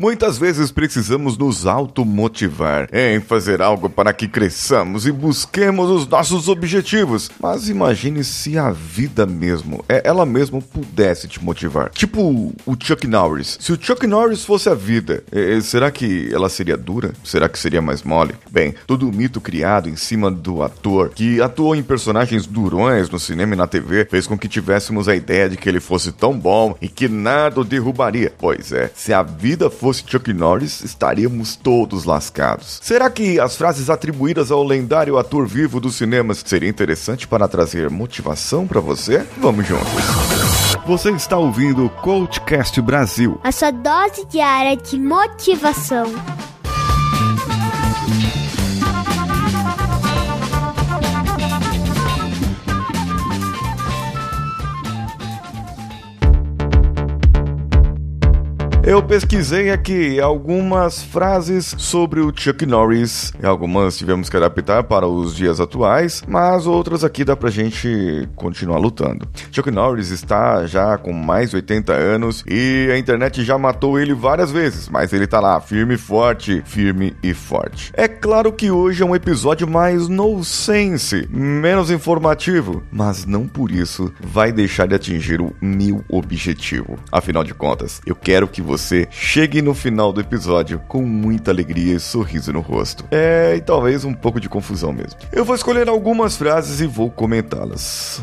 Muitas vezes precisamos nos automotivar em fazer algo para que cresçamos e busquemos os nossos objetivos. Mas imagine se a vida mesmo, é ela mesma pudesse te motivar. Tipo o Chuck Norris. Se o Chuck Norris fosse a vida, será que ela seria dura? Será que seria mais mole? Bem, todo o mito criado em cima do ator, que atuou em personagens durões no cinema e na TV, fez com que tivéssemos a ideia de que ele fosse tão bom e que nada o derrubaria. Pois é, se a vida fosse Chuck Norris, estaríamos todos lascados. Será que as frases atribuídas ao lendário ator vivo dos cinemas seria interessante para trazer motivação para você? Vamos juntos. Você está ouvindo o Coachcast Brasil. A sua dose diária de motivação. Eu pesquisei aqui algumas frases sobre o Chuck Norris. Algumas tivemos que adaptar para os dias atuais, mas outras aqui dá pra gente continuar lutando. Chuck Norris está já com mais de 80 anos e a internet já matou ele várias vezes, mas ele tá lá, firme e forte, firme e forte. É claro que hoje é um episódio mais no sense, menos informativo, mas não por isso vai deixar de atingir o meu objetivo. Afinal de contas, eu quero que você você chegue no final do episódio com muita alegria e sorriso no rosto. É, e talvez um pouco de confusão mesmo. Eu vou escolher algumas frases e vou comentá-las.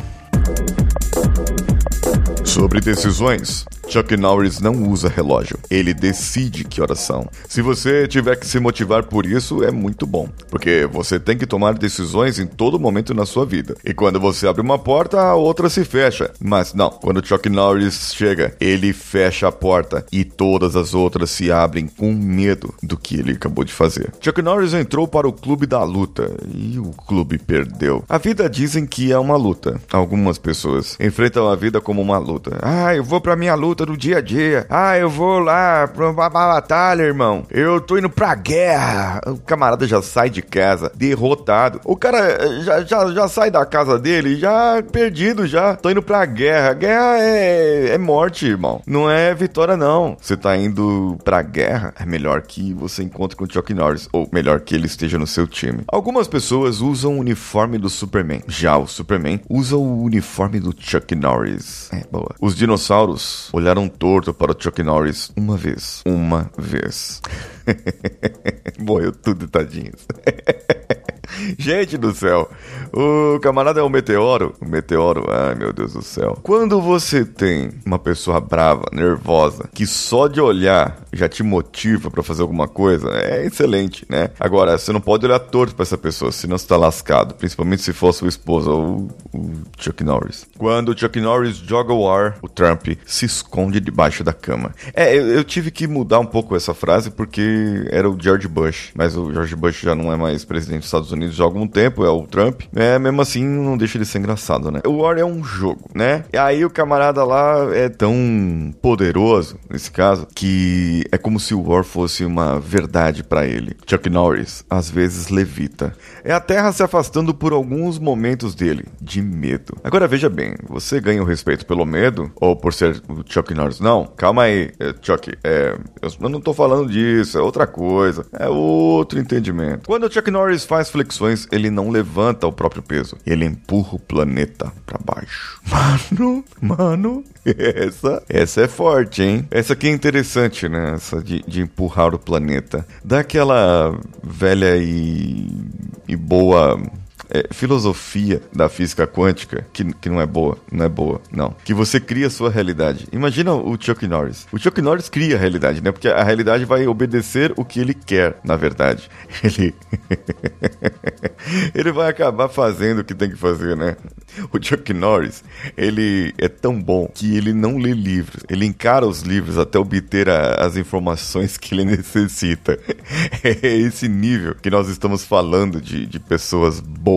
Sobre decisões, Chuck Norris não usa relógio. Ele decide que horas são. Se você tiver que se motivar por isso, é muito bom, porque você tem que tomar decisões em todo momento na sua vida. E quando você abre uma porta, a outra se fecha. Mas não, quando Chuck Norris chega, ele fecha a porta e todas as outras se abrem com medo do que ele acabou de fazer. Chuck Norris entrou para o clube da luta e o clube perdeu. A vida dizem que é uma luta. Algumas pessoas enfrentam a vida como uma luta. Ah, eu vou para minha luta luta do dia a dia. Ah, eu vou lá pra batalha, irmão. Eu tô indo pra guerra. O camarada já sai de casa derrotado. O cara já, já, já sai da casa dele já perdido já. Tô indo pra guerra. Guerra é, é morte, irmão. Não é vitória, não. Você tá indo pra guerra, é melhor que você encontre com o Chuck Norris. Ou melhor que ele esteja no seu time. Algumas pessoas usam o uniforme do Superman. Já o Superman usa o uniforme do Chuck Norris. É, boa. Os dinossauros olharam olharam torto para o Chuck Norris uma vez. Uma vez. Morreu tudo, tadinhos. Gente do céu, o camarada é um meteoro. O meteoro, ai meu Deus do céu. Quando você tem uma pessoa brava, nervosa, que só de olhar já te motiva para fazer alguma coisa, é excelente, né? Agora, você não pode olhar torto para essa pessoa, senão você tá lascado. Principalmente se for sua esposa ou o Chuck Norris. Quando o Chuck Norris joga o ar, o Trump se esconde debaixo da cama. É, eu, eu tive que mudar um pouco essa frase porque era o George Bush, mas o George Bush já não é mais presidente dos Estados Unidos Unidos já há algum tempo, é o Trump. É, mesmo assim, não deixa de ser engraçado, né? O War é um jogo, né? E aí o camarada lá é tão poderoso, nesse caso, que é como se o War fosse uma verdade para ele. Chuck Norris, às vezes, levita. É a Terra se afastando por alguns momentos dele, de medo. Agora veja bem, você ganha o respeito pelo medo ou por ser o Chuck Norris? Não, calma aí, é, Chuck, é, eu não tô falando disso, é outra coisa, é outro entendimento. Quando o Chuck Norris faz flexão ele não levanta o próprio peso. Ele empurra o planeta para baixo. Mano, mano, essa, essa é forte, hein? Essa aqui é interessante, né? Essa de, de empurrar o planeta. Daquela velha e, e boa é, filosofia da física quântica que, que não é boa, não é boa, não. Que você cria a sua realidade. Imagina o Chuck Norris. O Chuck Norris cria a realidade, né? Porque a realidade vai obedecer o que ele quer, na verdade. Ele. ele vai acabar fazendo o que tem que fazer, né? O Chuck Norris, ele é tão bom que ele não lê livros. Ele encara os livros até obter a, as informações que ele necessita. É esse nível que nós estamos falando de, de pessoas boas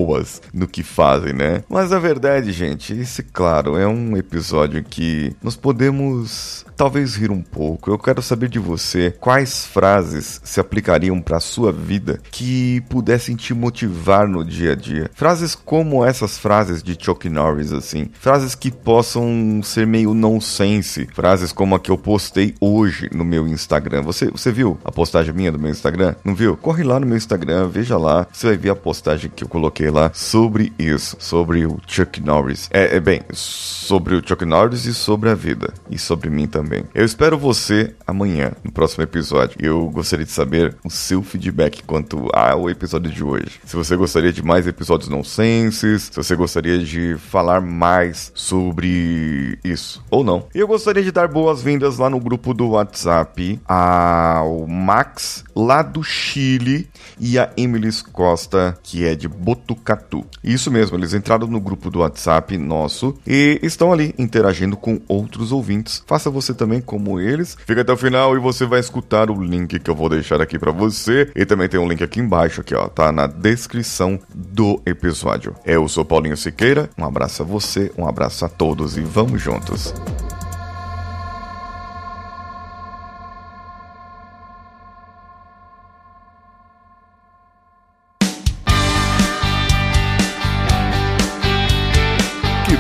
no que fazem, né? Mas a verdade, gente, esse, claro, é um episódio que nós podemos talvez rir um pouco. Eu quero saber de você quais frases se aplicariam para sua vida que pudessem te motivar no dia a dia. Frases como essas frases de Chuck Norris, assim. Frases que possam ser meio nonsense. Frases como a que eu postei hoje no meu Instagram. Você, você viu a postagem minha do meu Instagram? Não viu? Corre lá no meu Instagram, veja lá. Você vai ver a postagem que eu coloquei lá sobre isso, sobre o Chuck Norris. É, é bem, sobre o Chuck Norris e sobre a vida. E sobre mim também. Eu espero você amanhã, no próximo episódio. Eu gostaria de saber o seu feedback quanto ao episódio de hoje. Se você gostaria de mais episódios nonsenses, se você gostaria de falar mais sobre isso ou não. E eu gostaria de dar boas-vindas lá no grupo do WhatsApp ao Max, lá do Chile, e a Emily Costa, que é de Botucatu. Isso mesmo, eles entraram no grupo do WhatsApp nosso e estão ali interagindo com outros ouvintes. Faça você também como eles. Fica até o final e você vai escutar o link que eu vou deixar aqui para você. E também tem um link aqui embaixo, aqui ó, tá na descrição do episódio. Eu sou Paulinho Siqueira, um abraço a você, um abraço a todos e vamos juntos.